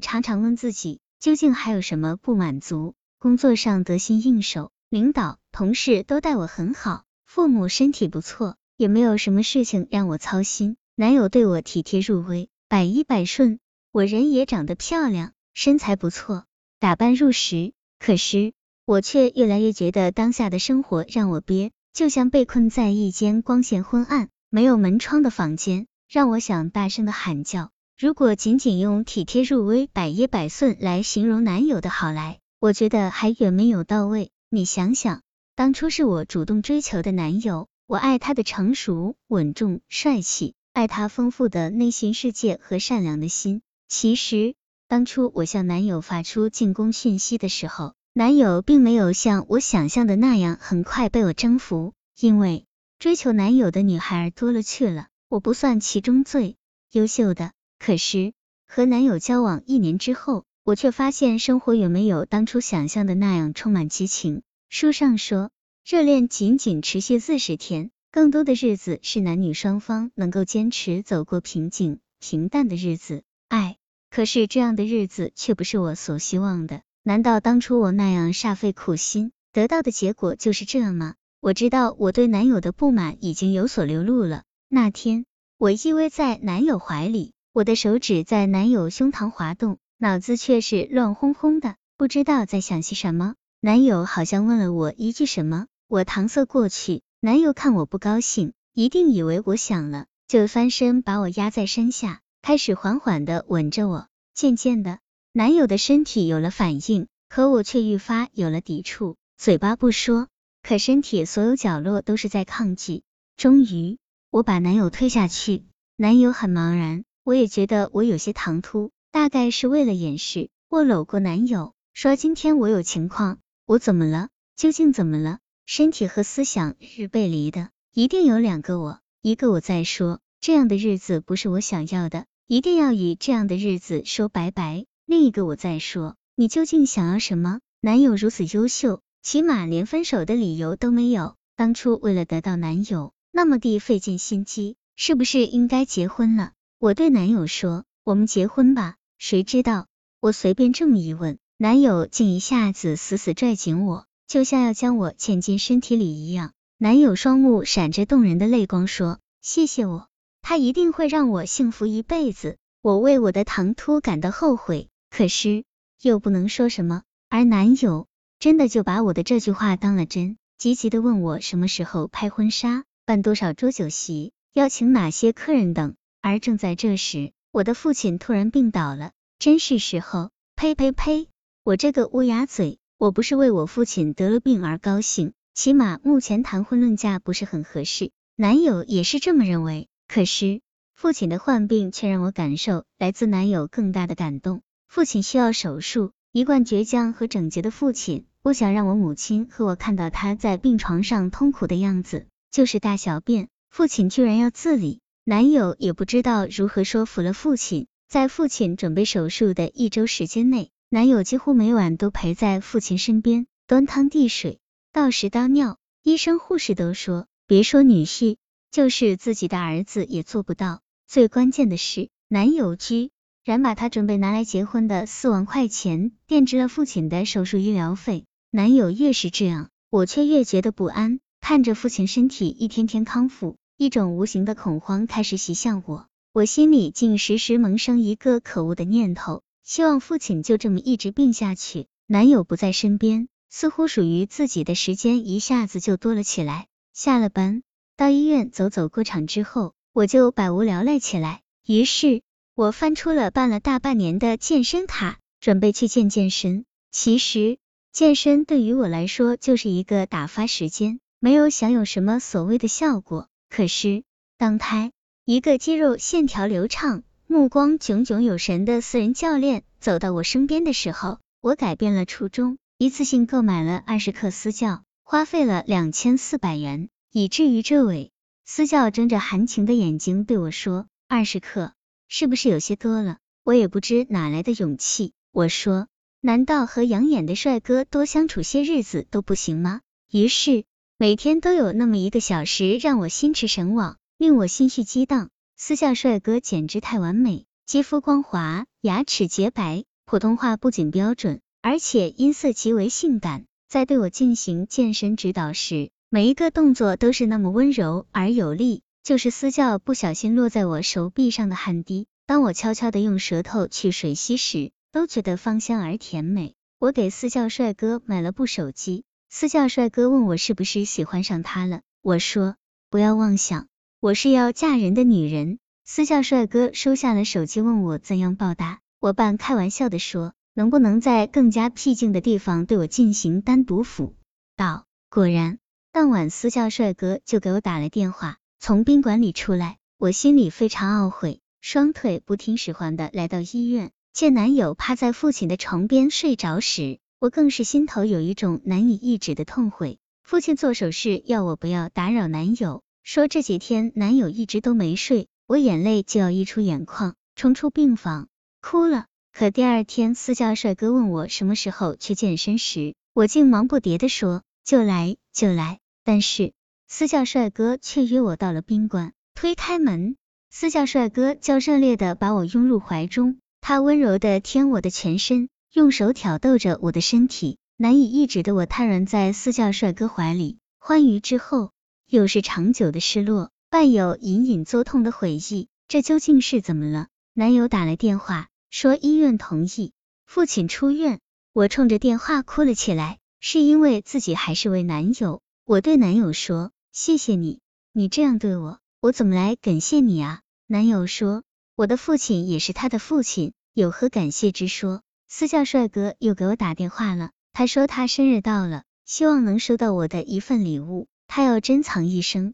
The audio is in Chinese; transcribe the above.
常常问自己，究竟还有什么不满足？工作上得心应手，领导、同事都待我很好，父母身体不错，也没有什么事情让我操心。男友对我体贴入微，百依百顺，我人也长得漂亮，身材不错，打扮入时。可是我却越来越觉得当下的生活让我憋，就像被困在一间光线昏暗、没有门窗的房间，让我想大声的喊叫。如果仅仅用体贴入微、百依百顺来形容男友的好来，我觉得还远没有到位。你想想，当初是我主动追求的男友，我爱他的成熟、稳重、帅气，爱他丰富的内心世界和善良的心。其实，当初我向男友发出进攻讯息的时候，男友并没有像我想象的那样很快被我征服，因为追求男友的女孩多了去了，我不算其中最优秀的。可是和男友交往一年之后，我却发现生活远没有当初想象的那样充满激情。书上说，热恋仅仅持续四十天，更多的日子是男女双方能够坚持走过平静平淡的日子。爱，可是这样的日子却不是我所希望的。难道当初我那样煞费苦心，得到的结果就是这样吗？我知道我对男友的不满已经有所流露了。那天，我依偎在男友怀里。我的手指在男友胸膛滑动，脑子却是乱哄哄的，不知道在想些什么。男友好像问了我一句什么，我搪塞过去。男友看我不高兴，一定以为我想了，就翻身把我压在身下，开始缓缓的吻着我。渐渐的，男友的身体有了反应，可我却愈发有了抵触，嘴巴不说，可身体所有角落都是在抗拒。终于，我把男友推下去，男友很茫然。我也觉得我有些唐突，大概是为了掩饰。我搂过男友，说今天我有情况。我怎么了？究竟怎么了？身体和思想是背离的，一定有两个我，一个我在说这样的日子不是我想要的，一定要与这样的日子说拜拜。另一个我在说你究竟想要什么？男友如此优秀，起码连分手的理由都没有。当初为了得到男友，那么地费尽心机，是不是应该结婚了？我对男友说：“我们结婚吧。”谁知道我随便这么一问，男友竟一下子死死拽紧我，就像要将我嵌进身体里一样。男友双目闪着动人的泪光，说：“谢谢我，他一定会让我幸福一辈子。”我为我的唐突感到后悔，可是又不能说什么。而男友真的就把我的这句话当了真，积极的问我什么时候拍婚纱，办多少桌酒席，邀请哪些客人等。而正在这时，我的父亲突然病倒了，真是时候。呸呸呸！我这个乌鸦嘴，我不是为我父亲得了病而高兴，起码目前谈婚论嫁不是很合适。男友也是这么认为，可是父亲的患病却让我感受来自男友更大的感动。父亲需要手术，一贯倔强和整洁的父亲不想让我母亲和我看到他在病床上痛苦的样子，就是大小便，父亲居然要自理。男友也不知道如何说服了父亲，在父亲准备手术的一周时间内，男友几乎每晚都陪在父亲身边，端汤递水，倒屎倒尿。医生护士都说，别说女婿，就是自己的儿子也做不到。最关键的是，男友居然把他准备拿来结婚的四万块钱垫支了父亲的手术医疗费。男友越是这样，我却越觉得不安，看着父亲身体一天天康复。一种无形的恐慌开始袭向我，我心里竟时时萌生一个可恶的念头，希望父亲就这么一直病下去。男友不在身边，似乎属于自己的时间一下子就多了起来。下了班，到医院走走过场之后，我就百无聊赖起来。于是，我翻出了办了大半年的健身卡，准备去健健身。其实，健身对于我来说就是一个打发时间，没有享有什么所谓的效果。可是，当他一个肌肉线条流畅、目光炯炯有神的私人教练走到我身边的时候，我改变了初衷，一次性购买了二十课私教，花费了两千四百元，以至于这位私教睁着含情的眼睛对我说：“二十课是不是有些多了？”我也不知哪来的勇气，我说：“难道和养眼的帅哥多相处些日子都不行吗？”于是。每天都有那么一个小时让我心驰神往，令我心绪激荡。私教帅哥简直太完美，肌肤光滑，牙齿洁白，普通话不仅标准，而且音色极为性感。在对我进行健身指导时，每一个动作都是那么温柔而有力。就是私教不小心落在我手臂上的汗滴，当我悄悄的用舌头去吮吸时，都觉得芳香而甜美。我给私教帅哥买了部手机，私教帅哥问我是不是喜欢上他了，我说不要妄想，我是要嫁人的女人。私教帅哥收下了手机，问我怎样报答。我半开玩笑的说，能不能在更加僻静的地方对我进行单独辅导？果然，当晚私教帅哥就给我打了电话。从宾馆里出来，我心里非常懊悔，双腿不听使唤的来到医院，见男友趴在父亲的床边睡着时，我更是心头有一种难以抑制的痛悔。父亲做手势要我不要打扰男友，说这几天男友一直都没睡，我眼泪就要溢出眼眶，冲出病房哭了。可第二天私教帅哥问我什么时候去健身时，我竟忙不迭的说就来就来，但是。私教帅哥却约我到了宾馆，推开门，私教帅哥较热烈的把我拥入怀中，他温柔的舔我的全身，用手挑逗着我的身体，难以抑制的我瘫软在私教帅哥怀里，欢愉之后又是长久的失落，伴有隐隐作痛的回忆，这究竟是怎么了？男友打来电话，说医院同意父亲出院，我冲着电话哭了起来，是因为自己还是位男友，我对男友说。谢谢你，你这样对我，我怎么来感谢你啊？男友说，我的父亲也是他的父亲，有何感谢之说？私教帅哥又给我打电话了，他说他生日到了，希望能收到我的一份礼物，他要珍藏一生。